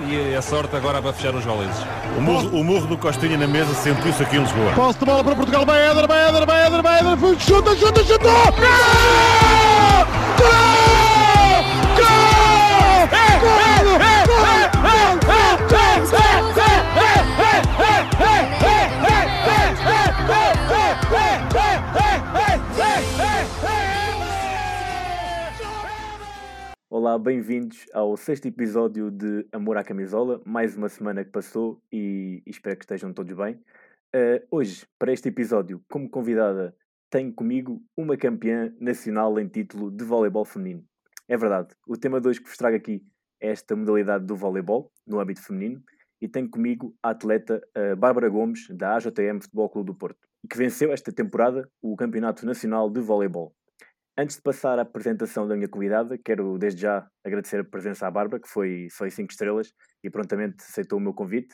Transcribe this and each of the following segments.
e, e a sorte agora para fechar os goleses. O murro, o murro do Costinha na mesa sentiu-se aqui em Lisboa. Posse de bola para Portugal, vai Éder, vai Éder, vai Éder, vai Éder, chuta, chuta, chuta! Gol! Gol! Gol! Olá, bem-vindos ao sexto episódio de Amor à Camisola. Mais uma semana que passou e espero que estejam todos bem. Uh, hoje, para este episódio, como convidada, tenho comigo uma campeã nacional em título de voleibol feminino. É verdade, o tema de hoje que vos trago aqui é esta modalidade do voleibol, no âmbito feminino, e tenho comigo a atleta uh, Bárbara Gomes, da AJTM Futebol Clube do Porto, que venceu esta temporada o Campeonato Nacional de Voleibol. Antes de passar à apresentação da minha convidada, quero desde já agradecer a presença à Bárbara, que foi, foi cinco estrelas e prontamente aceitou o meu convite.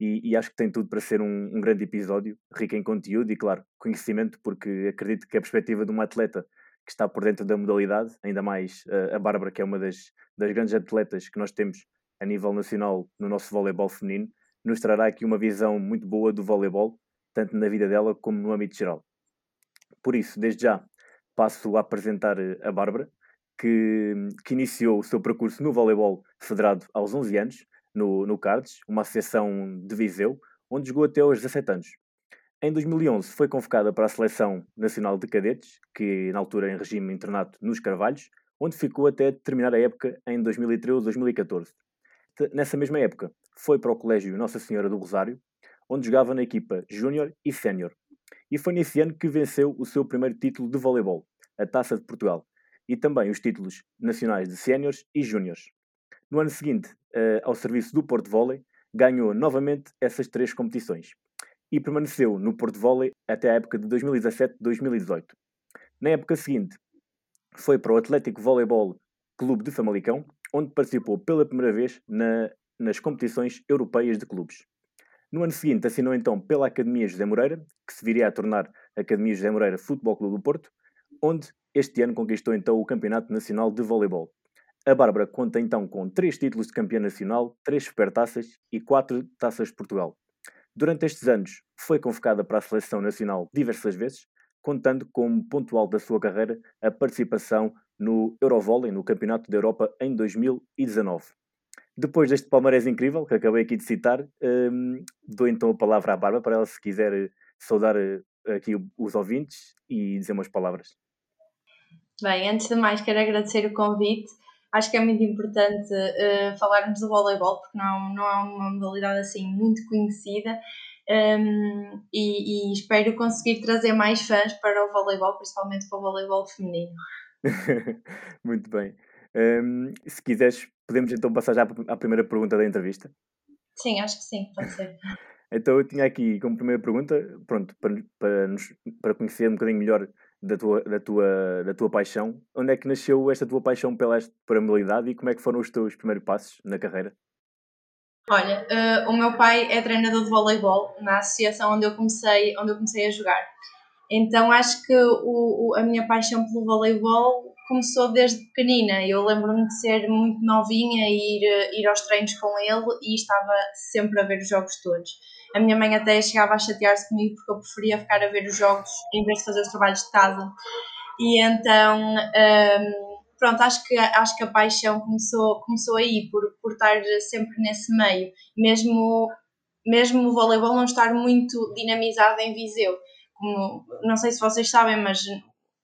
E, e acho que tem tudo para ser um, um, grande episódio, rico em conteúdo e, claro, conhecimento, porque acredito que a perspectiva de uma atleta que está por dentro da modalidade, ainda mais uh, a Bárbara, que é uma das, das grandes atletas que nós temos a nível nacional no nosso voleibol feminino, nos trará aqui uma visão muito boa do voleibol, tanto na vida dela como no âmbito geral. Por isso, desde já, passo a apresentar eh, a Bárbara, que, que iniciou o seu percurso no voleibol federado aos 11 anos, no, no CARDES, uma associação de Viseu, onde jogou até aos 17 anos. Em 2011 foi convocada para a Seleção Nacional de Cadetes, que na altura em regime internato nos Carvalhos, onde ficou até terminar a época em 2013-2014. Nessa mesma época foi para o Colégio Nossa Senhora do Rosário, onde jogava na equipa Júnior e Sénior. E foi nesse ano que venceu o seu primeiro título de voleibol, a Taça de Portugal, e também os títulos nacionais de Séniores e Júniores. No ano seguinte, uh, ao serviço do Porto Volley, ganhou novamente essas três competições e permaneceu no Porto Volley até a época de 2017-2018. Na época seguinte, foi para o Atlético Voleibol Clube de Famalicão, onde participou pela primeira vez na, nas competições europeias de clubes. No ano seguinte assinou então pela Academia José Moreira, que se viria a tornar Academia José Moreira Futebol Clube do Porto, onde este ano conquistou então o Campeonato Nacional de Voleibol. A Bárbara conta então com três títulos de campeã nacional, três supertaças e quatro taças de Portugal. Durante estes anos foi convocada para a seleção nacional diversas vezes, contando como ponto alto da sua carreira a participação no Eurovolley, no Campeonato da Europa em 2019. Depois deste palmarés incrível, que acabei aqui de citar, um, dou então a palavra à Bárbara para ela, se quiser eh, saudar eh, aqui os ouvintes e dizer umas palavras. Bem, antes de mais, quero agradecer o convite. Acho que é muito importante uh, falarmos do voleibol, porque não, não é uma modalidade assim muito conhecida. Um, e, e, espero conseguir trazer mais fãs para o voleibol, principalmente para o voleibol feminino. muito bem. Um, se quiseres Podemos então passar já à primeira pergunta da entrevista? Sim, acho que sim, pode ser. então eu tinha aqui como primeira pergunta, pronto, para, para, nos, para conhecer um bocadinho melhor da tua, da, tua, da tua paixão, onde é que nasceu esta tua paixão pela, pela modalidade e como é que foram os teus primeiros passos na carreira? Olha, uh, o meu pai é treinador de voleibol na associação onde eu comecei, onde eu comecei a jogar. Então acho que o, o, a minha paixão pelo voleibol começou desde pequenina. Eu lembro-me de ser muito novinha e ir, ir aos treinos com ele e estava sempre a ver os jogos todos. A minha mãe até chegava a chatear-se comigo porque eu preferia ficar a ver os jogos em vez de fazer os trabalhos de casa. E então, um, pronto, acho que, acho que a paixão começou, começou aí, por, por estar sempre nesse meio. Mesmo, mesmo o voleibol não estar muito dinamizado em Viseu. Como, não sei se vocês sabem, mas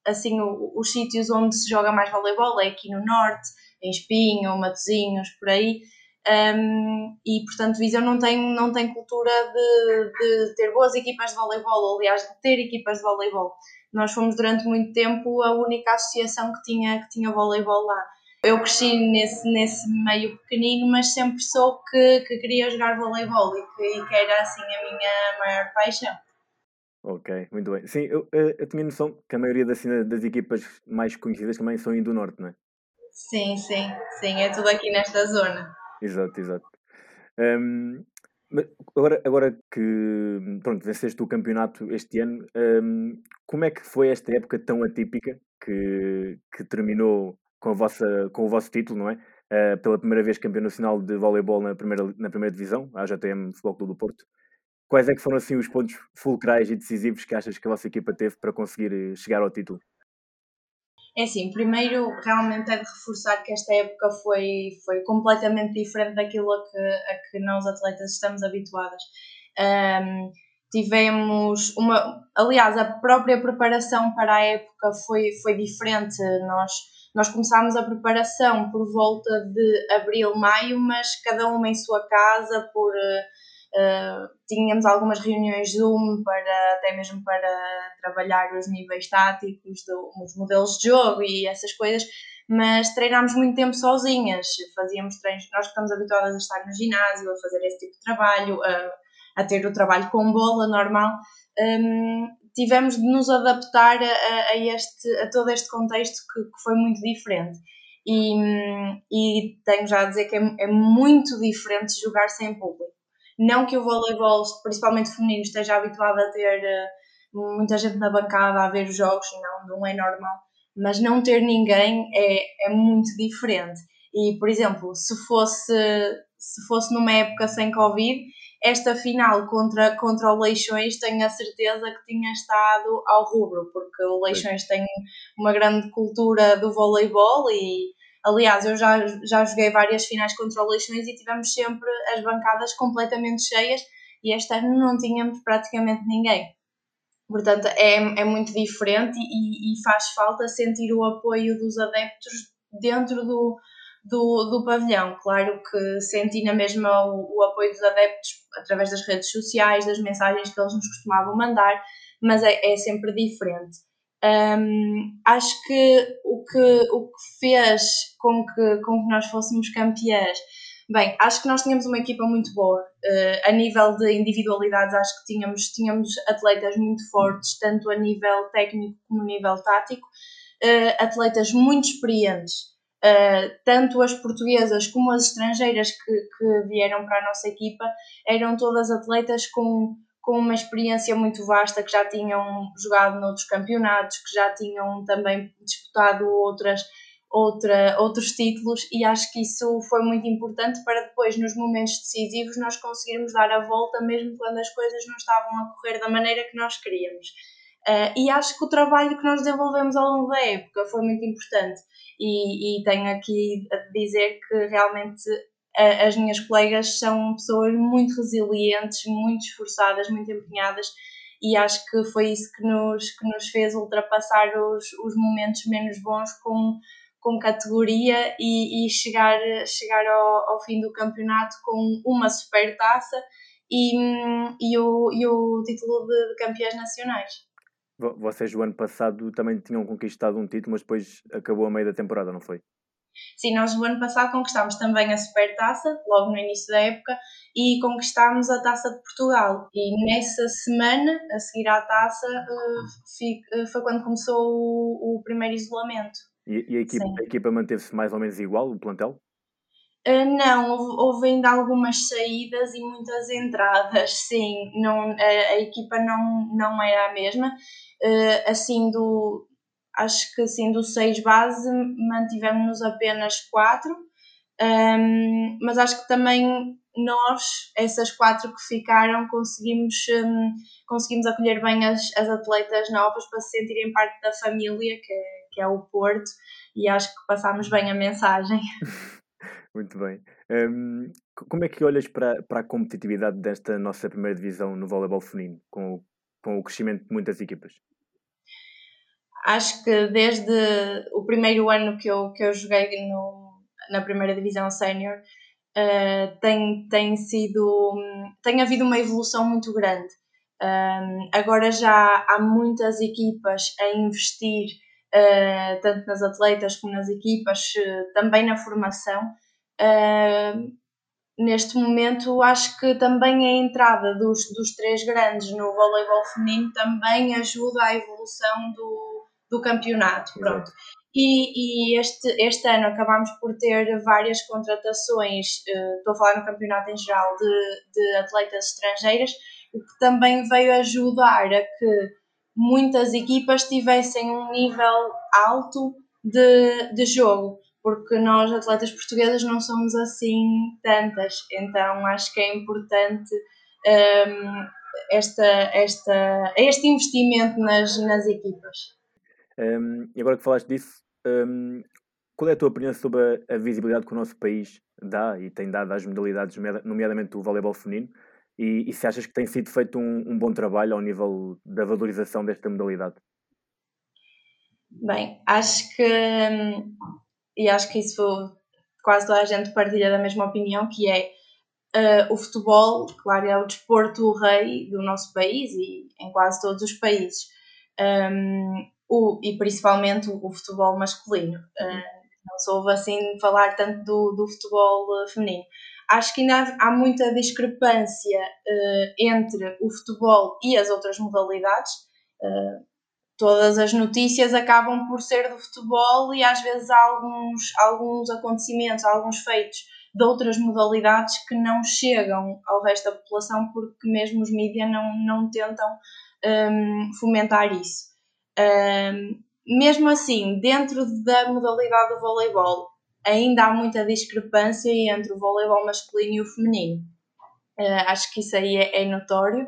assim o, os sítios onde se joga mais voleibol é aqui no norte, em Espinho, Matosinhos, por aí. Um, e portanto Viseu não tem, não tem cultura de, de, ter boas equipas de voleibol, aliás de ter equipas de voleibol. Nós fomos durante muito tempo a única associação que tinha, que tinha voleibol lá. Eu cresci nesse, nesse meio pequenino, mas sempre soube que, que queria jogar voleibol e que, e que era assim a minha maior paixão. Ok, muito bem. Sim, eu, eh, eu tinha noção que a maioria das, das equipas mais conhecidas também são do Norte, não é? Sim, sim, sim, é tudo aqui nesta zona. Exato, exato. Um, agora, agora que pronto, venceste o campeonato este ano, um, como é que foi esta época tão atípica que, que terminou com, a vossa, com o vosso título, não é? uh, pela primeira vez campeão nacional de voleibol na primeira, na primeira divisão, a AJTM Futebol Clube do Porto. Quais é que foram assim os pontos fulcrais e decisivos que achas que a vossa equipa teve para conseguir eh, chegar ao título? É assim, primeiro realmente é de reforçar que esta época foi, foi completamente diferente daquilo a que, a que nós atletas estamos habituadas. Um, tivemos uma. Aliás, a própria preparação para a época foi, foi diferente. Nós, nós começámos a preparação por volta de abril, maio, mas cada uma em sua casa, por. Uh, tínhamos algumas reuniões Zoom para até mesmo para trabalhar os níveis táticos dos modelos de jogo e essas coisas, mas treinámos muito tempo sozinhas, fazíamos treinos, nós estamos habituadas a estar no ginásio, a fazer esse tipo de trabalho, a, a ter o trabalho com bola normal, um, tivemos de nos adaptar a, a, este, a todo este contexto que, que foi muito diferente. E, e, tenho já a dizer que é, é, muito diferente jogar sem público. Não que o voleibol, principalmente feminino, esteja habituado a ter uh, muita gente na bancada a ver os jogos, não, não é normal. Mas não ter ninguém é, é muito diferente. E, por exemplo, se fosse, se fosse numa época sem Covid, esta final contra, contra o Leixões tenho a certeza que tinha estado ao rubro, porque o Leixões tem uma grande cultura do voleibol e, aliás, eu já, já joguei várias finais contra o Leixões e tivemos sempre as bancadas completamente cheias e este ano não tínhamos praticamente ninguém. Portanto, é, é muito diferente e, e faz falta sentir o apoio dos adeptos dentro do, do, do pavilhão. Claro que senti na mesma o, o, apoio dos adeptos através das redes sociais, das mensagens que eles nos costumavam mandar, mas é, é sempre diferente. Um, acho que o, que o que fez com que, com que nós fôssemos campeãs, bem, acho que nós tínhamos uma equipa muito boa. Uh, a nível de individualidades, acho que tínhamos, tínhamos atletas muito fortes, tanto a nível técnico como a nível tático, uh, atletas muito experientes. Uh, tanto as portuguesas como as estrangeiras que, que, vieram para a nossa equipa eram todas atletas com, com uma experiência muito vasta, que já tinham jogado noutros campeonatos, que já tinham também disputado outras, outra, outros títulos, e acho que isso foi muito importante para depois, nos momentos decisivos, nós conseguirmos dar a volta, mesmo quando as coisas não estavam a correr da maneira que nós queríamos. Uh, e acho que o trabalho que nós desenvolvemos ao longo da época foi muito importante e, e tenho aqui a dizer que realmente as minhas colegas são pessoas muito resilientes, muito esforçadas, muito empenhadas e acho que foi isso que nos, que nos fez ultrapassar os, os momentos menos bons com, com categoria e, e chegar, chegar ao, ao fim do campeonato com uma super taça e, e, o, e o título de, de campeãs nacionais. Vocês o ano passado também tinham conquistado um título, mas depois acabou a meio da temporada, não foi? Sim, nós o ano passado conquistámos também a Supertaça, logo no início da época, e conquistámos a Taça de Portugal. E nessa semana, a seguir à taça, eh, eh, foi quando começou o, primeiro isolamento. E, e a equipa, equipa manteve-se mais ou menos igual, o plantel? Uh, não, houve, houve, ainda algumas saídas e muitas entradas, sim. Não, a, a equipa não, não era a mesma. Uh, assim, do, acho que assim, do 6 base mantivemos-nos apenas 4, um, mas acho que também nós, essas quatro que ficaram, conseguimos, um, conseguimos acolher bem as, as atletas novas para se sentirem parte da família, que é, que é o Porto, e acho que passámos bem a mensagem. Muito bem. Um, como é que olhas para, para a competitividade desta nossa primeira divisão no voleibol feminino, com, com o crescimento de muitas equipas? Acho que desde o primeiro ano que eu, que eu joguei no, na primeira divisão sénior, uh, tem, tem sido. tem havido uma evolução muito grande. Um, agora já há muitas equipas a investir uh, tanto nas atletas como nas equipas, uh, também na formação. Uh, neste momento, acho que também a entrada dos, dos três grandes no voleibol feminino também ajuda à evolução do, do campeonato. Pronto. E, e, este, este ano acabámos por ter várias contratações, uh, estou a falar no campeonato em geral, de, de atletas estrangeiras, o que também veio ajudar a que muitas equipas tivessem um nível alto de, de jogo porque nós, atletas portuguesas, não somos assim tantas, então acho que é importante um, esta, esta, este investimento nas, nas equipas. Um, e agora que falaste disso, um, qual é a tua opinião sobre a, a, visibilidade que o nosso país dá e tem dado às modalidades, nomeadamente o voleibol feminino? E, e se achas que tem sido feito um, um bom trabalho ao nível da valorização desta modalidade? Bem, acho que hum, e acho que isso quase toda a gente partilha da mesma opinião, que é uh, o futebol, claro, é o desporto rei do nosso país e em quase todos os países. Um, o, e principalmente o, futebol masculino. Uh, não soube assim falar tanto do, do futebol uh, feminino. Acho que ainda há, há muita discrepância uh, entre o futebol e as outras modalidades. todas as notícias acabam por ser do futebol e às vezes há alguns, alguns acontecimentos, alguns feitos de outras modalidades que não chegam ao resto da população porque mesmo os mídias não, não tentam um, fomentar isso. Um, mesmo assim, dentro da modalidade do voleibol, ainda há muita discrepância entre o voleibol masculino e o feminino. Uh, acho que isso aí é, é notório.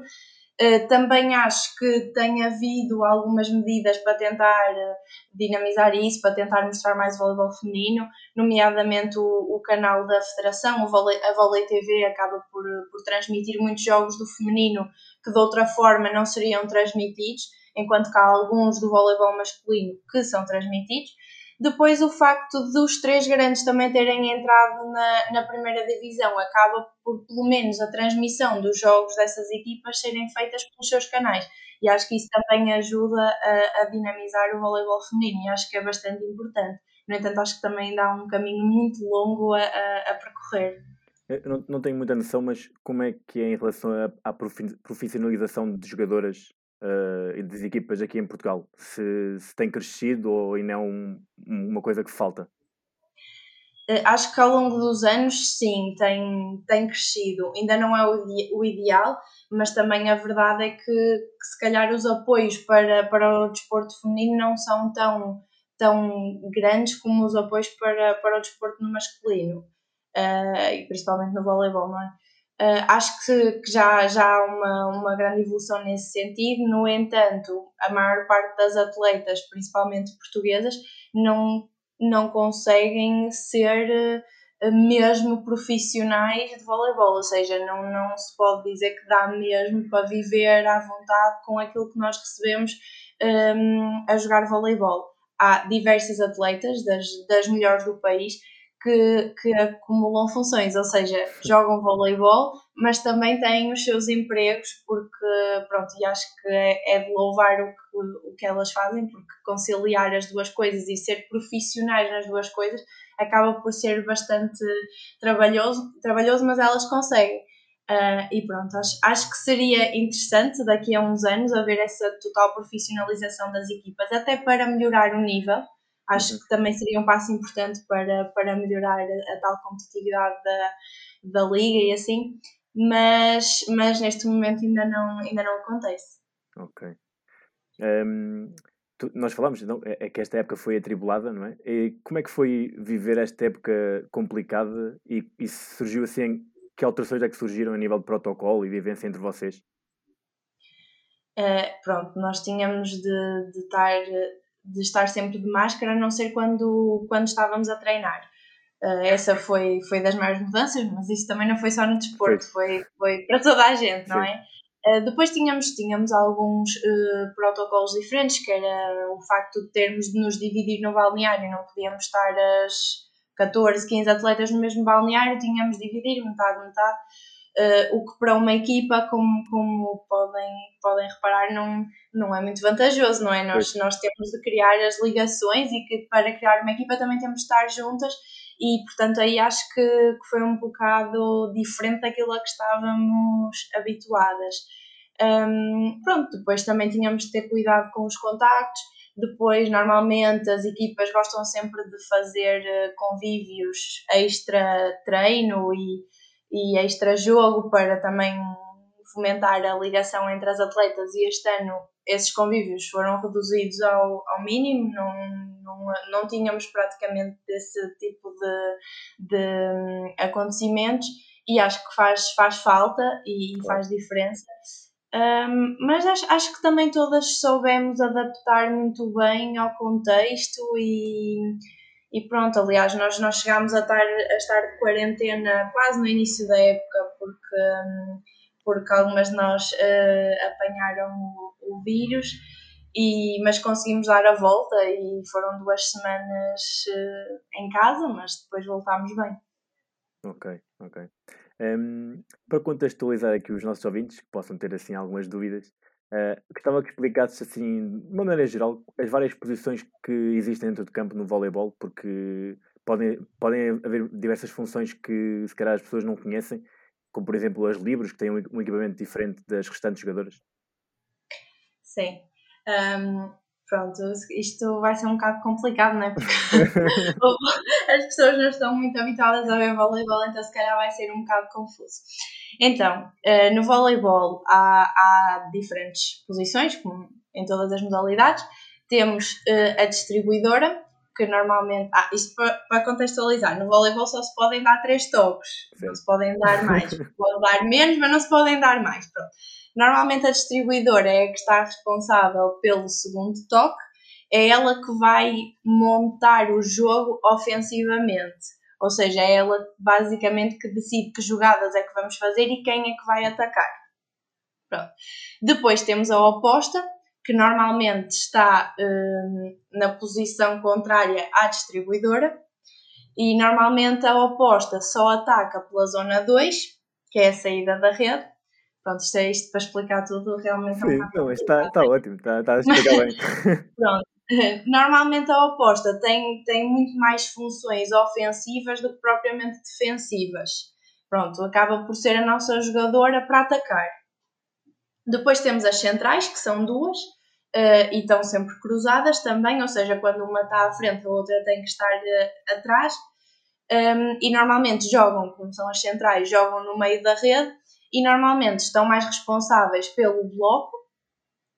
Uh, também acho que tem havido algumas medidas para tentar uh, dinamizar isso, para tentar mostrar mais o voleibol feminino, nomeadamente o, o canal da Federação, o Volley, a Volley TV acaba por, por transmitir muitos jogos do feminino que de outra forma não seriam transmitidos enquanto que há alguns do voleibol masculino que são transmitidos. Depois, o facto dos três grandes também terem entrado na, na primeira divisão acaba por, pelo menos, a transmissão dos jogos dessas equipas serem feitas pelos seus canais. E acho que isso também ajuda a, a dinamizar o voleibol feminino e acho que é bastante importante. No entanto, acho que também dá um caminho muito longo a, a, a percorrer. Eu não, não tenho muita noção, mas como é que é em relação à profissionalização de jogadoras uh, das equipas aqui em Portugal? Se, se tem crescido ou ainda é um, uma coisa que falta? Eh, acho que ao longo dos anos, sim, tem, tem crescido. Ainda não é o, o ideal, mas também a verdade é que, que, se calhar os apoios para, para o desporto feminino não são tão, tão grandes como os apoios para, para o desporto no masculino, uh, e principalmente no voleibol, não é? Uh, acho que, que, já, já há uma, uma grande evolução nesse sentido, no entanto, a maior parte das atletas, principalmente portuguesas, não, não conseguem ser uh, mesmo profissionais de voleibol, ou seja, não, não se pode dizer que dá mesmo para viver à vontade com aquilo que nós recebemos um, a jogar voleibol. Há diversas atletas das, das melhores do país que, que acumulam funções, ou seja, jogam voleibol, mas também têm os seus empregos, porque, pronto, e acho que é, é de louvar o que, o que elas fazem, porque conciliar as duas coisas e ser profissionais nas duas coisas acaba por ser bastante trabalhoso, trabalhoso mas elas conseguem. Uh, e pronto, acho, acho que seria interessante daqui a uns anos haver essa total profissionalização das equipas, até para melhorar o nível acho uhum. que também seria um passo importante para, para melhorar a, a tal competitividade da, da liga e assim, mas, mas neste momento ainda não, ainda não acontece. Ok. Um, tu, nós falamos não, é, é, que esta época foi atribulada, não é? E como é que foi viver esta época complicada e, e surgiu assim, que alterações é que surgiram a nível de protocolo e vivência entre vocês? Uh, pronto, nós tínhamos de, de estar de estar sempre de máscara, a não ser quando, quando estávamos a treinar. Uh, essa foi, foi das maiores mudanças, mas isso também não foi só no desporto, foi, foi para toda a gente, não é? Uh, depois tínhamos, tínhamos alguns uh, protocolos diferentes, que era o facto de termos de nos dividir no balneário, não podíamos estar as 14, 15 atletas no mesmo balneário, tínhamos de dividir metade, metade. Uh, o que para uma equipa, como, como podem, podem reparar, não, não é muito vantajoso, não é? Nós, nós temos de criar as ligações e que para criar uma equipa também temos de estar juntas e, portanto, aí acho que, que foi um bocado diferente daquilo a que estávamos habituadas. Um, pronto, depois também tínhamos de ter cuidado com os contactos. Depois, normalmente, as equipas gostam sempre de fazer eh, convívios extra treino e e extra jogo para também fomentar a ligação entre as atletas. E este ano esses convívios foram reduzidos ao, ao mínimo, não, não, não tínhamos praticamente esse tipo de, de hum, acontecimentos. E acho que faz, faz falta e faz diferença. Um, mas acho, acho que também todas soubemos adaptar muito bem ao contexto e, e pronto, aliás, nós, nós chegámos a estar, a estar de quarentena quase no início da época porque, porque algumas de nós uh, apanharam o, o vírus, e, mas conseguimos dar a volta e foram duas semanas uh, em casa, mas depois voltámos bem. Ok, ok. Um, para contextualizar aqui os nossos ouvintes, que possam ter assim algumas dúvidas, uh, gostava que explicasses assim, de maneira geral, as várias posições que existem dentro do campo no voleibol, porque podem, podem haver diversas funções que se calhar as pessoas não conhecem, como por exemplo as livros, que têm um equipamento diferente das restantes jogadoras. Sim. Um, pronto, isto vai ser um bocado complicado, não é? Porque as pessoas não estão muito habituadas a ver voleibol, então se calhar vai ser um bocado confuso. Então, eh, no voleibol há, há diferentes posições, como em todas as modalidades. Temos eh, a distribuidora, que normalmente. Ah, isto para, contextualizar, no voleibol só se podem dar três toques, não se podem dar mais. Podem dar menos, mas não se podem dar mais. Pronto. Normalmente a distribuidora é a que está responsável pelo segundo toque, é ela que vai montar o jogo ofensivamente. Ou seja, é ela basicamente que decide que jogadas é que vamos fazer e quem é que vai atacar. Pronto. Depois temos a oposta, que normalmente está hum, na posição contrária à distribuidora, e normalmente a oposta só ataca pela zona 2, que é a saída da rede, Pronto, isto é isto para explicar tudo, realmente Sim, é um está, está ótimo, está, está a explicar bem. Pronto. Normalmente a oposta tem, tem muito mais funções ofensivas do que propriamente defensivas. Pronto, acaba por ser a nossa jogadora para atacar. Depois temos as centrais, que são duas, uh, e estão sempre cruzadas também, ou seja, quando uma está à frente, a outra tem que estar uh, atrás. Um, e normalmente jogam, como são as centrais, jogam no meio da rede e normalmente estão mais responsáveis pelo bloco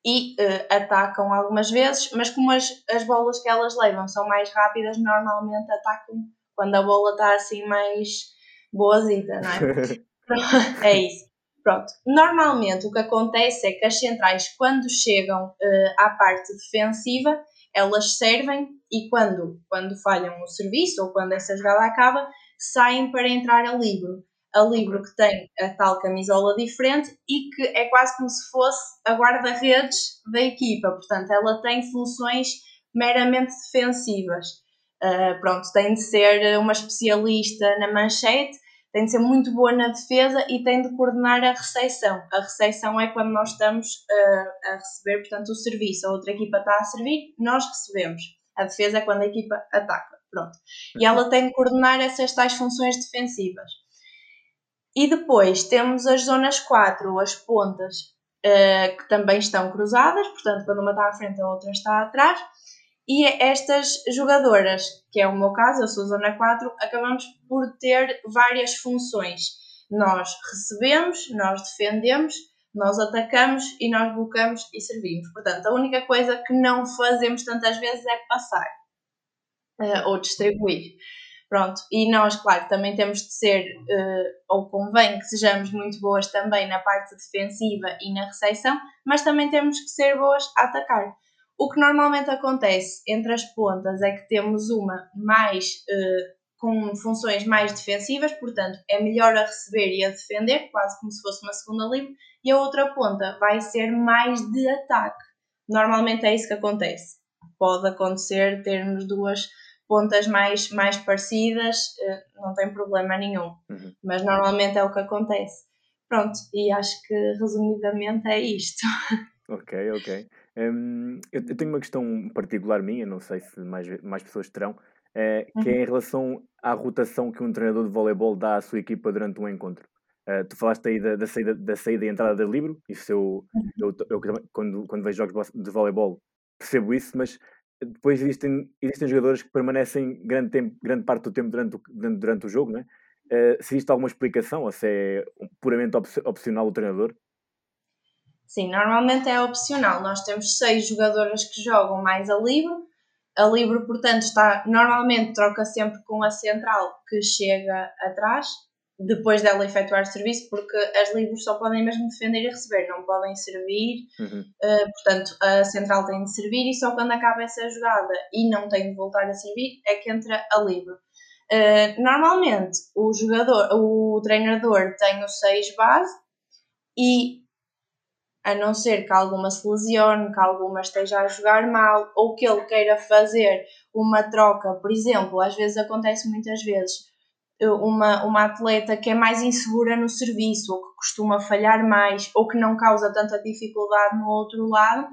e uh, atacam algumas vezes, mas como as, as bolas que elas levam são mais rápidas, normalmente atacam quando a bola está assim mais boazita, não é? é isso. Pronto. Normalmente o que acontece é que as centrais, quando chegam uh, à parte defensiva, elas servem e quando, quando falham o serviço ou quando essa jogada acaba, saem para entrar a livre a Libro que tem a tal camisola diferente e que é quase como se fosse a guarda-redes da equipa, portanto ela tem funções meramente defensivas. Uh, pronto, tem de ser uma especialista na manchete, tem de ser muito boa na defesa e tem de coordenar a recepção. A recepção é quando nós estamos uh, a receber, portanto, o serviço. A outra equipa está a servir, nós recebemos. A defesa é quando a equipa ataca. Pronto. E ela tem de coordenar essas tais funções defensivas. E depois temos as zonas 4, as pontas, uh, que também estão cruzadas, portanto, quando uma está à frente, a outra está atrás. E estas jogadoras, que é o meu caso, eu sou zona 4, acabamos por ter várias funções. Nós recebemos, nós defendemos, nós atacamos e nós bloqueamos e servimos. Portanto, a única coisa que não fazemos tantas vezes é passar uh, ou distribuir. Pronto, e nós, claro, também temos de ser, uh, ou convém que sejamos muito boas também na parte defensiva e na recepção, mas também temos que ser boas a atacar. O que normalmente acontece entre as pontas é que temos uma mais uh, com funções mais defensivas, portanto é melhor a receber e a defender, quase como se fosse uma segunda livre, e a outra ponta vai ser mais de ataque. Normalmente é isso que acontece. Pode acontecer termos duas pontas mais, mais parecidas, eh, não tem problema nenhum. Uhum. Mas normalmente é o que acontece. Pronto, e acho que resumidamente é isto. Ok, ok. Um, eu, eu, tenho uma questão particular minha, não sei se mais, mais pessoas terão, é, que é uhum. é em relação à rotação que um treinador de voleibol dá à sua equipa durante um encontro. Uh, tu falaste aí da, da, saída, da saída e entrada de livro, isso eu, uhum. eu, eu, eu, quando, quando vejo jogos de voleibol percebo isso, mas depois existem, existem jogadores que permanecem grande, tempo, grande parte do tempo durante o, durante o jogo, não é? Uh, se existe alguma explicação ou se é puramente op opcional o treinador? Sim, normalmente é opcional. Nós temos seis jogadoras que jogam mais a livre. A livre, portanto, está normalmente troca sempre com a central que chega atrás, depois dela efetuar serviço, porque as livres só podem mesmo defender e receber, não podem servir. Uhum. Uh, portanto, a central tem de servir e só quando acaba essa jogada e não tem de voltar a servir é que entra a livre. Uh, normalmente, o jogador, o treinador tem o 6 base e a não ser que alguma se lesione, que alguma esteja a jogar mal ou que ele queira fazer uma troca, por exemplo, às vezes acontece muitas vezes uma, uma atleta que é mais insegura no serviço ou que costuma falhar mais ou que não causa tanta dificuldade no outro lado,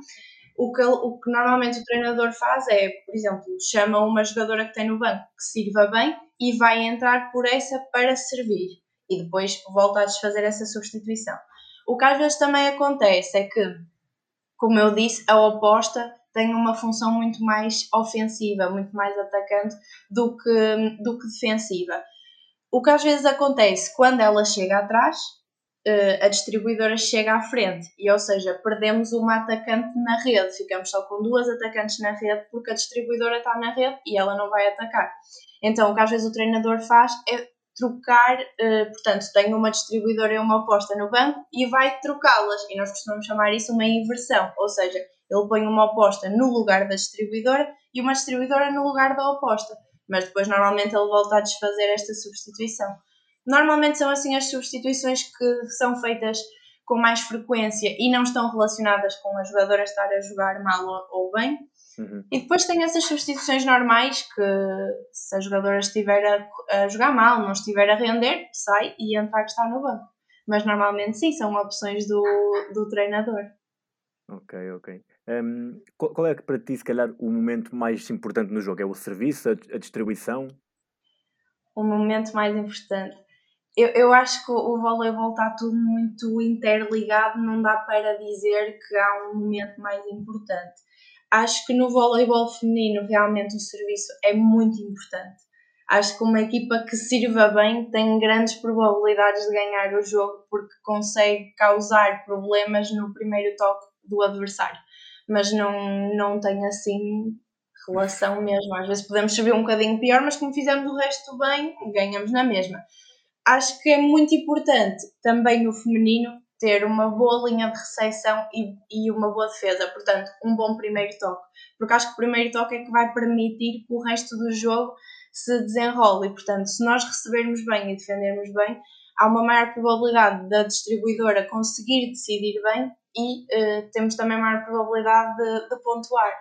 o que, o que normalmente o treinador faz é, por exemplo, chama uma jogadora que tem no banco que sirva bem e vai entrar por essa para servir e depois volta a desfazer essa substituição. O que às vezes também acontece é que, como eu disse, a oposta tem uma função muito mais ofensiva, muito mais atacante do que, do que defensiva. O que às vezes acontece quando ela chega atrás, eh, a distribuidora chega à frente e, ou seja, perdemos uma atacante na rede, ficamos só com duas atacantes na rede porque a distribuidora está na rede e ela não vai atacar. Então, o que às vezes o treinador faz é trocar, uh, portanto, tem uma distribuidora e uma oposta no banco e vai trocá-las. E nós costumamos chamar isso uma inversão, ou seja, ele põe uma oposta no lugar da distribuidora e uma distribuidora no lugar da oposta. Mas depois, normalmente, ele volta a desfazer esta substituição. Normalmente são assim as substituições que são feitas com mais frequência e não estão relacionadas com a jogadora estar a jogar mal ou bem, Uhum. e depois tem essas substituições normais que se a jogadora estiver a, a, jogar mal, não estiver a render, sai e entra a que está no banco. Mas normalmente sim, são opções do, do treinador. Ok, ok. Um, qual, é que para ti, se calhar, o momento mais importante no jogo? É o serviço, a distribuição? O momento mais importante. Eu, eu acho que o voleibol está tudo muito interligado, não dá para dizer que há um momento mais importante acho que no voleibol feminino realmente o serviço é muito importante. Acho que uma equipa que sirva bem tem grandes probabilidades de ganhar o jogo porque consegue causar problemas no primeiro toque do adversário. Mas não, não tem assim relação mesmo. Às vezes podemos servir um bocadinho pior, mas como fizemos o resto bem, ganhamos na mesma. Acho que é muito importante também no feminino ter uma boa linha de recepção e, e uma boa defesa, portanto, um bom primeiro toque. Porque acho que o primeiro toque é que vai permitir que o resto do jogo se desenrole. E, portanto, se nós recebermos bem e defendermos bem, há uma maior probabilidade da distribuidora conseguir decidir bem e uh, temos também maior probabilidade de, de pontuar.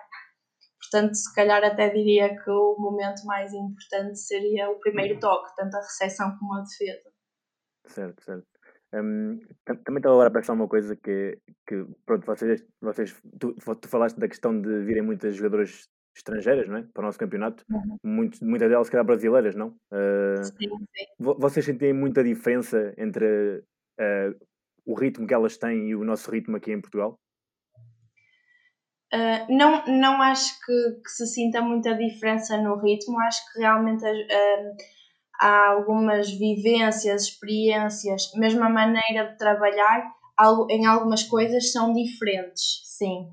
Portanto, se calhar até diria que o momento mais importante seria o primeiro toque, tanto a recepção como a defesa. Certo, certo. Um, também estava agora a pensar uma coisa que, que pronto, vocês, vocês tu, tu, falaste da questão de virem muitas jogadoras estrangeiras, não é? Para o nosso campeonato, uhum. Muito, muitas delas, se calhar, brasileiras, não? Uh, sim, sim. Vocês sentem muita diferença entre uh, o ritmo que elas têm e o nosso ritmo aqui em Portugal? Uh, não, não acho que, que, se sinta muita diferença no ritmo, acho que realmente há algumas vivências, experiências, mesmo a maneira de trabalhar, em algumas coisas são diferentes, sim.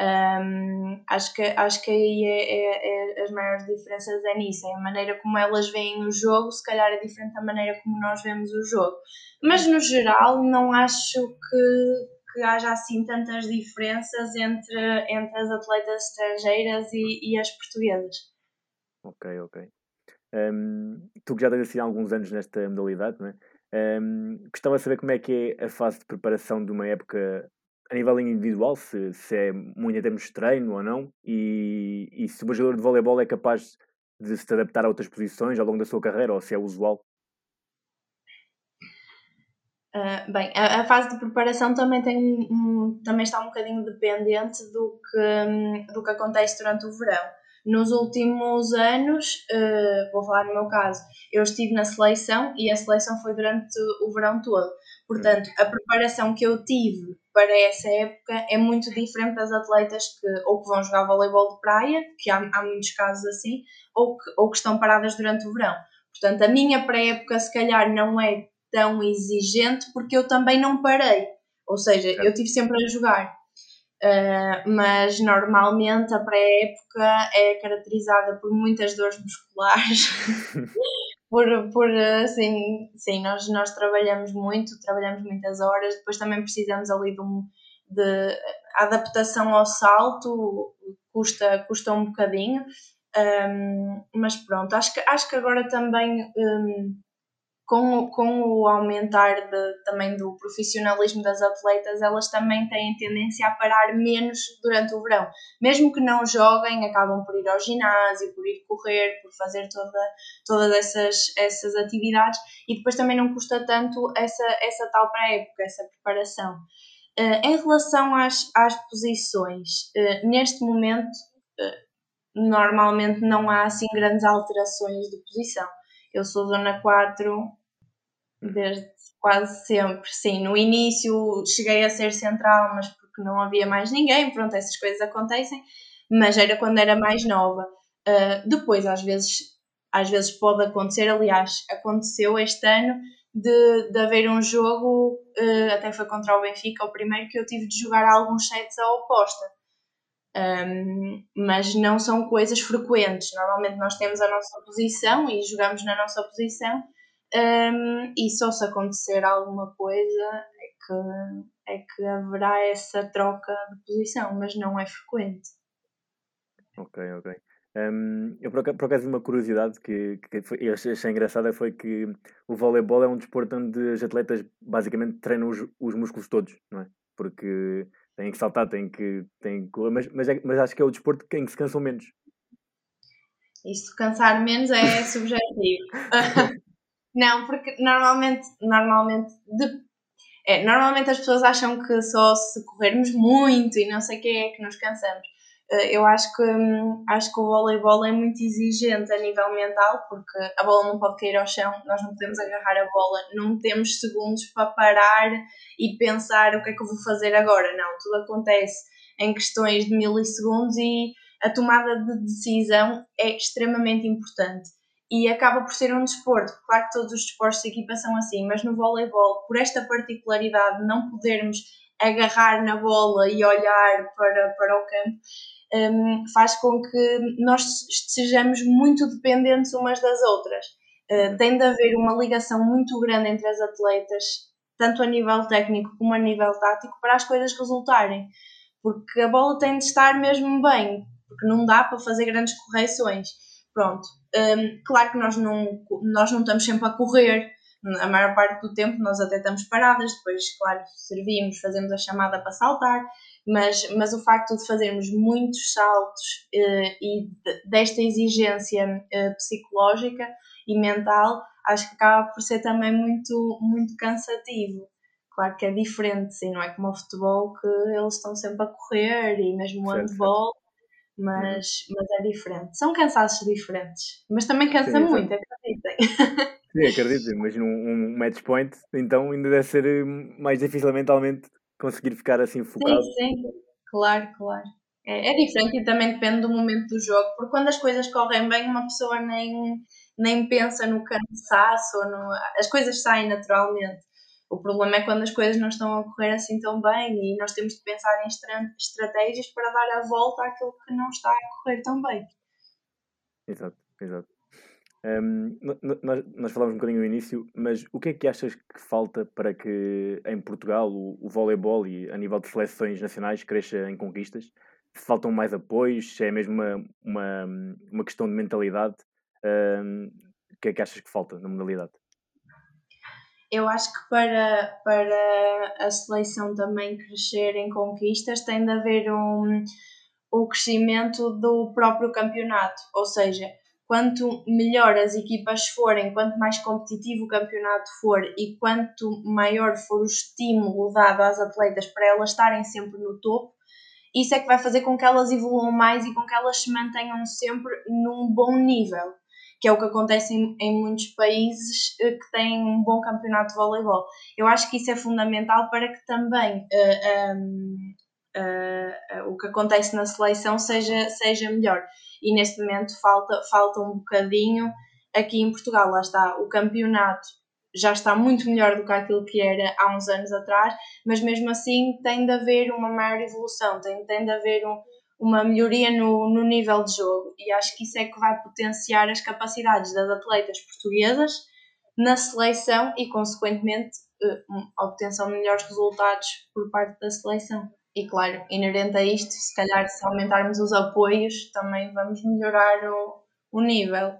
Um, acho, que, acho que aí é, é, é, as maiores diferenças é nisso, é a maneira como elas veem o jogo, se calhar é diferente da maneira como nós vemos o jogo. Mas no geral não acho que, que haja assim tantas diferenças entre, entre as atletas estrangeiras e, e as portuguesas. Ok, ok. Um, tu que já tens assim alguns anos nesta modalidade, não é? Um, saber como é que é a fase de preparação de uma época a nível individual, se, se é muito em termos de treino ou não, e, e se o jogador de voleibol é capaz de se adaptar a outras posições ao longo da sua carreira, ou se é usual. Uh, bem, a, a, fase de preparação também, tem um, também está um bocadinho dependente do que, do que acontece durante o verão. Nos últimos anos, uh, vou falar no meu caso, eu estive na seleção e a seleção foi durante o verão todo. Portanto, a preparação que eu tive para essa época é muito diferente das atletas que ou que vão jogar voleibol de praia, que há, há muitos casos assim, ou que, ou que estão paradas durante o verão. Portanto, a minha pré-época se calhar não é tão exigente porque eu também não parei. Ou seja, eu estive sempre a jogar. Uh, mas normalmente a pré-época é caracterizada por muitas dores musculares, por, por assim, sim, nós, nós trabalhamos muito, trabalhamos muitas horas, depois também precisamos ali de, um, de adaptação ao salto, custa, custa um bocadinho, um, mas pronto, acho que, acho que agora também um, com, com o aumentar de, também do profissionalismo das atletas, elas também têm tendência a parar menos durante o verão. Mesmo que não joguem, acabam por ir ao ginásio, por ir correr, por fazer toda, todas essas, essas atividades e depois também não custa tanto essa, essa tal pré-época, essa preparação. Uh, em relação às, às posições, uh, neste momento uh, normalmente não há assim grandes alterações de posição. Eu sou zona 4 desde quase sempre, sim. No início cheguei a ser central, mas porque não havia mais ninguém, pronto, essas coisas acontecem, mas era quando era mais nova. Uh, depois, às vezes, às vezes pode acontecer, aliás, aconteceu este ano de, de haver um jogo, uh, até foi contra o Benfica, o primeiro que eu tive de jogar alguns sets à oposta um, mas não são coisas frequentes. Normalmente nós temos a nossa posição e jogamos na nossa posição, um, e só se acontecer alguma coisa é que, é que haverá essa troca de posição, mas não é frequente. Ok, ok. Um, eu por acaso, uma curiosidade que, que foi, achei, achei engraçada foi que o voleibol é um desporto onde os atletas basicamente treinam os, os músculos todos, não é? Porque têm que saltar, têm que, têm que correr, mas, mas, é, mas acho que é o desporto em que se cansam menos. Isso, cansar menos é subjetivo. não, porque normalmente, normalmente, de, é, normalmente as pessoas acham que só se corrermos muito e não sei o que é que nos cansamos. Eh, eu acho que, hum, acho que o voleibol é muito exigente a nível mental, porque a bola não pode cair ao chão, nós não podemos agarrar a bola, não temos segundos para parar e pensar o que é que eu vou fazer agora. Não, tudo acontece em questões de milissegundos e a tomada de decisão é extremamente importante. E acaba por ser um desporto. Claro que todos os desportos de equipa são assim, mas no voleibol, por esta particularidade, não podermos agarrar na bola e olhar para, para o campo, um, faz com que nós sejamos muito dependentes umas das outras. Uh, tem de haver uma ligação muito grande entre as atletas, tanto a nível técnico como a nível tático, para as coisas resultarem. Porque a bola tem de estar mesmo bem, porque não dá para fazer grandes correções. Pronto. Um, claro que nós não, nós não estamos sempre a correr, a maior parte do tempo nós até estamos paradas, depois, claro, servimos, fazemos a chamada para saltar, mas, mas o facto de fazermos muitos saltos uh, e de, desta exigência uh, psicológica e mental, acho que acaba por ser também muito, muito cansativo. Claro que é diferente, sim, não é como o futebol que eles estão sempre a correr e mesmo o handball, mas, uhum. mas é diferente. São cansaços diferentes, mas também cansa sim, muito, acreditem. Sim, acredito, imagino um, um match point, então ainda deve ser eh, mais difícil mentalmente conseguir ficar assim focado. Sim, sim, claro, claro. É, é, diferente e também depende do momento do jogo, porque quando as coisas correm bem, uma pessoa nem, nem pensa no cansaço, ou no, as coisas saem naturalmente. O problema é quando as coisas não estão a correr assim tão bem e nós temos de pensar em estratégias para dar a volta àquilo que não está a correr tão bem. Exato, exato. Um, nós, nós falámos um bocadinho no início, mas o que é que achas que falta para que em Portugal o, o voleibol e a nível de seleções nacionais cresça em conquistas? Faltam mais apoios, se é mesmo uma, uma, uma questão de mentalidade, um, o que é que achas que falta na modalidade? Eu acho que para, para a seleção também crescer em conquistas tem de haver um, o crescimento do próprio campeonato, ou seja, quanto melhor as equipas forem, quanto mais competitivo o campeonato for e quanto maior for o estímulo dado às atletas para elas estarem sempre no topo, isso é que vai fazer com que elas evoluam mais e com que elas se mantenham sempre num bom nível, que é o que acontece em, em muitos países eh, que têm um bom campeonato de voleibol. Eu acho que isso é fundamental para que também uh, um, uh, uh, o que acontece na seleção seja, seja melhor e neste momento falta, falta um bocadinho aqui em Portugal. Lá está, o campeonato já está muito melhor do que aquilo que era há uns anos atrás, mas mesmo assim tem de haver uma maior evolução, tem, tem de haver um, uma melhoria no, no nível de jogo e acho que isso é que vai potenciar as capacidades das atletas portuguesas na seleção e, consequentemente, eh, a obtenção de melhores resultados por parte da seleção. E claro, inerente a isto, se calhar se aumentarmos os apoios, também vamos melhorar o, o nível.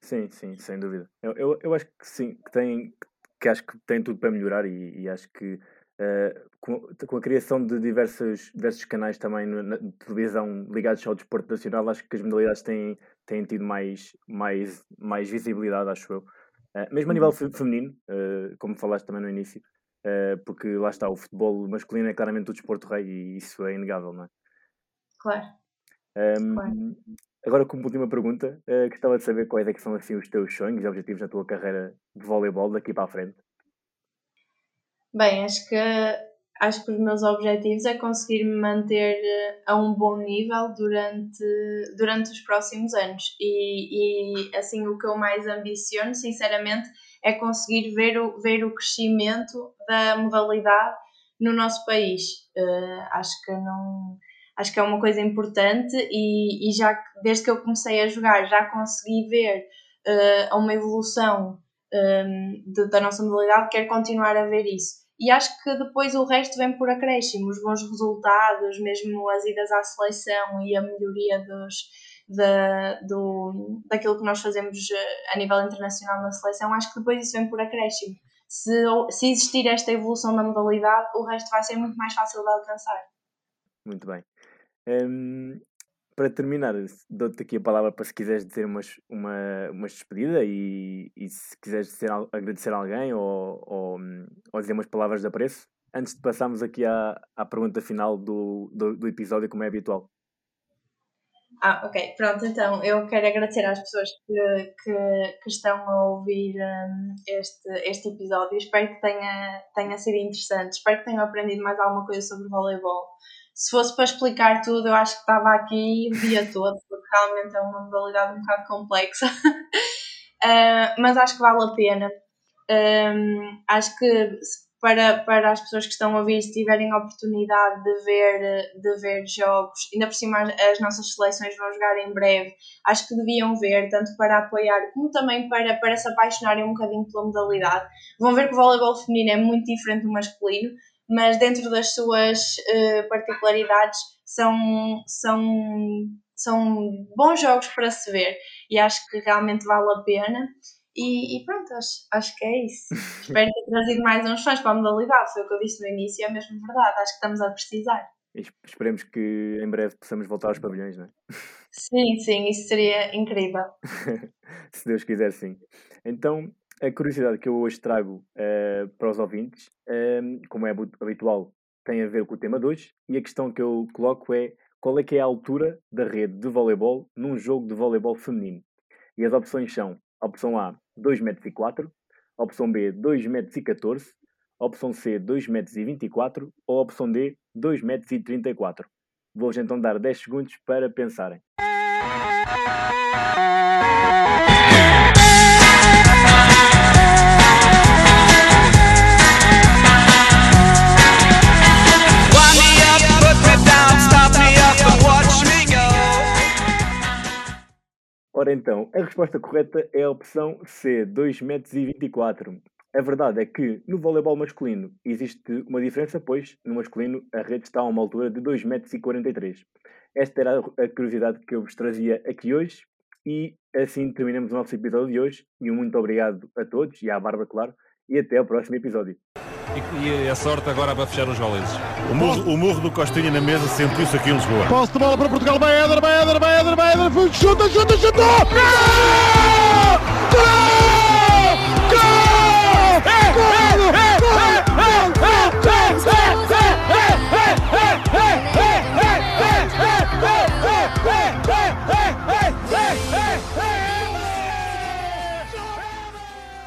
Sim, sim, sem dúvida. Eu, eu, eu acho que sim, que tem, que acho que tem tudo para melhorar e, e acho que uh, com, com, a criação de diversos, diversos canais também na, televisão ligados ao desporto nacional, acho que as modalidades têm, têm tido mais, mais, mais visibilidade, acho eu. Uh, mesmo a nível uhum. feminino, uh, como falaste também no início, porque lá está, o futebol masculino é claramente o desporto rei e isso é inegável, não é? Claro. Um, claro. Agora, como última pergunta, gostava de saber quais é são assim, os teus sonhos e objetivos na tua carreira de voleibol daqui para a frente. Bem, acho que acho que os meus objetivos é conseguir me manter eh, a um bom nível durante, durante os próximos anos e, e assim o que eu mais ambiciono, sinceramente, é conseguir ver o, ver o crescimento da modalidade no nosso país. Uh, acho que não acho que é uma coisa importante e, e já desde que eu comecei a jogar já consegui ver uh, uma evolução um, de, da nossa modalidade, quero continuar a ver isso. E acho que depois o resto vem por acréscimo, os bons resultados, mesmo as idas à seleção e a melhoria dos, da, do, daquilo que nós fazemos eh, a nível internacional na seleção, acho que depois isso vem por acréscimo. Se, se existir esta evolução da modalidade, o resto vai ser muito mais fácil de alcançar. Muito bem. Um, para terminar, dou-te aqui a palavra para se quiseres dizer umas, uma, uma despedida e, e se quiseres dizer, agradecer a alguém ou, ou, ou, dizer umas palavras de apreço, antes de passarmos aqui à, à pergunta final do, do, do episódio, como é habitual. Ah, ok. Pronto, então eu quero agradecer às pessoas que, que, que estão a ouvir um, este, este episódio. Espero que tenha, tenha sido interessante. Espero que tenham aprendido mais alguma coisa sobre voleibol se fosse para explicar tudo, eu acho que estava aqui o dia todo, porque realmente é uma modalidade um bocado complexa. uh, mas acho que vale a pena. Um, acho que para, para as pessoas que estão a ouvir, se tiverem a oportunidade de ver, de ver jogos, ainda por cima as nossas seleções vão jogar em breve, acho que deviam ver, tanto para apoiar como também para, para se apaixonarem um bocadinho pela modalidade. Vão ver que o voleibol feminino é muito diferente do masculino, mas dentro das suas uh, particularidades são, são, são bons jogos para se ver e acho que realmente vale a pena. E, e pronto, acho, acho que é isso. Espero ter trazido mais uns fãs para a modalidade, foi o que eu disse no início, é mesmo verdade, acho que estamos a precisar. esperemos que em breve possamos voltar aos pavilhões, não é? Sim, sim, isso seria incrível. Se Deus quiser, sim. Então, a curiosidade que eu hoje trago uh, para os ouvintes, uh, como é habitual, tem a ver com o tema de hoje, e a questão que eu coloco é qual é que é a altura da rede de voleibol num jogo de voleibol feminino? E as opções são, opção A, 2,04 m, opção B, 2,14 m, opção C, 2,24 m ou opção D, 2,34 m. Vou-vos então dar 10 segundos para pensarem. Ora então, a resposta correta é a opção C, 2,24 m. A verdade é que no voleibol masculino existe uma diferença, pois no masculino a rede está a uma altura de 2,43 m. Esta era a curiosidade que eu vos trazia aqui hoje e assim terminamos o nosso episódio de hoje. E um muito obrigado a todos e à Bárbara, claro, e até ao próximo episódio e, e a sorte agora para fechar os valentes. O murro, o murro do Costinha na mesa sentiu-se aqui em Lisboa. Posso de bola para Portugal, vai Éder, vai Éder, vai Éder, vai Éder, chuta, chuta, chuta! Gol! Gol! Gol! É, é, é, é! É, é!